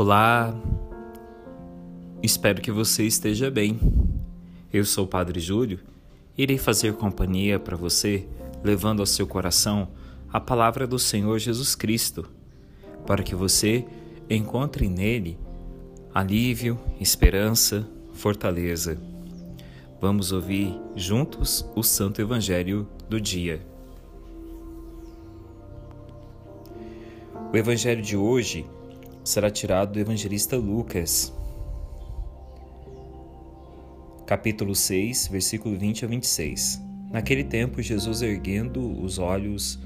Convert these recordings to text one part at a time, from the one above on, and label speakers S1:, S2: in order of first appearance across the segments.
S1: Olá, espero que você esteja bem. Eu sou o Padre Júlio e irei fazer companhia para você, levando ao seu coração a palavra do Senhor Jesus Cristo, para que você encontre nele alívio, esperança, fortaleza. Vamos ouvir juntos o Santo Evangelho do dia. O Evangelho de hoje será tirado do evangelista Lucas, capítulo 6, versículo 20 a 26. Naquele tempo, Jesus, erguendo os olhos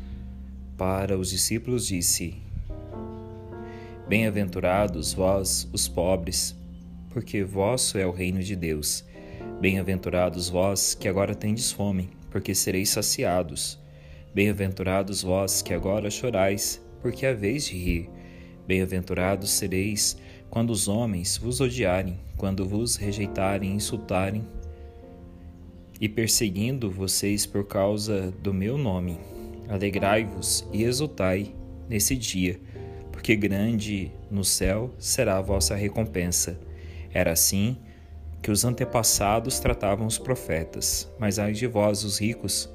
S1: para os discípulos, disse: Bem-aventurados vós, os pobres, porque vosso é o reino de Deus. Bem-aventurados vós que agora tendes fome, porque sereis saciados. Bem-aventurados vós que agora chorais, porque haveis de rir. Bem-aventurados sereis quando os homens vos odiarem, quando vos rejeitarem, insultarem e perseguindo vocês por causa do meu nome. Alegrai-vos e exultai nesse dia, porque grande no céu será a vossa recompensa. Era assim que os antepassados tratavam os profetas. Mas ai de vós, os ricos,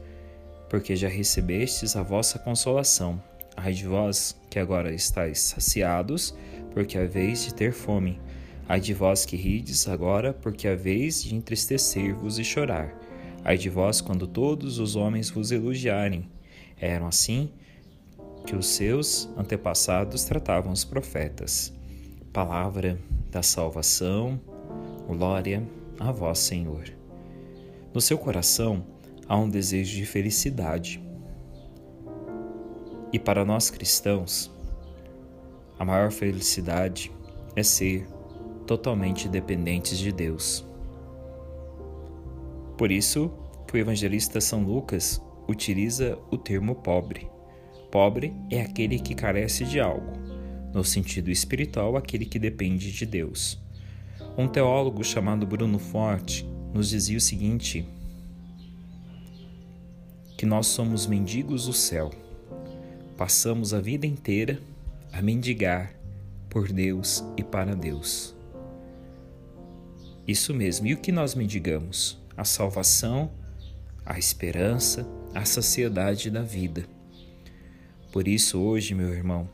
S1: porque já recebestes a vossa consolação. Ai de vós que agora estáis saciados, porque haveis de ter fome. Ai de vós que rides agora, porque haveis de entristecer-vos e chorar. Ai de vós quando todos os homens vos elogiarem. Eram assim que os seus antepassados tratavam os profetas. Palavra da salvação, glória a vós, Senhor. No seu coração há um desejo de felicidade e para nós cristãos, a maior felicidade é ser totalmente dependentes de Deus. Por isso que o evangelista São Lucas utiliza o termo pobre. Pobre é aquele que carece de algo, no sentido espiritual, aquele que depende de Deus. Um teólogo chamado Bruno Forte nos dizia o seguinte: que nós somos mendigos do céu passamos a vida inteira a mendigar por Deus e para Deus. Isso mesmo. E o que nós mendigamos? A salvação, a esperança, a saciedade da vida. Por isso, hoje, meu irmão,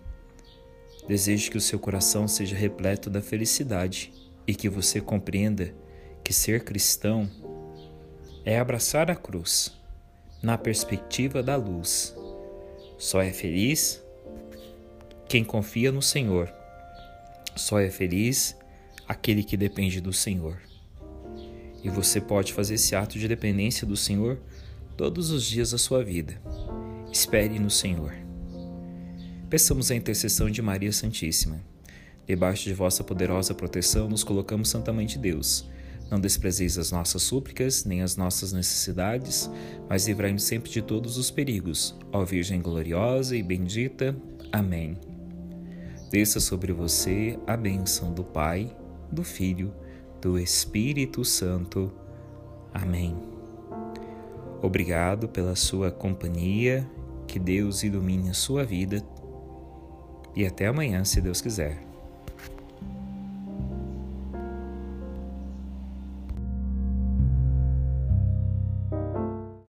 S1: desejo que o seu coração seja repleto da felicidade e que você compreenda que ser cristão é abraçar a cruz na perspectiva da luz só é feliz quem confia no Senhor. Só é feliz aquele que depende do Senhor. E você pode fazer esse ato de dependência do Senhor todos os dias da sua vida. Espere no Senhor. Peçamos a intercessão de Maria Santíssima. Debaixo de vossa poderosa proteção, nos colocamos santamente Deus não desprezeis as nossas súplicas, nem as nossas necessidades, mas livrai-nos sempre de todos os perigos. Ó Virgem gloriosa e bendita. Amém. Desça sobre você a bênção do Pai, do Filho, do Espírito Santo. Amém. Obrigado pela sua companhia, que Deus ilumine a sua vida e até amanhã, se Deus quiser.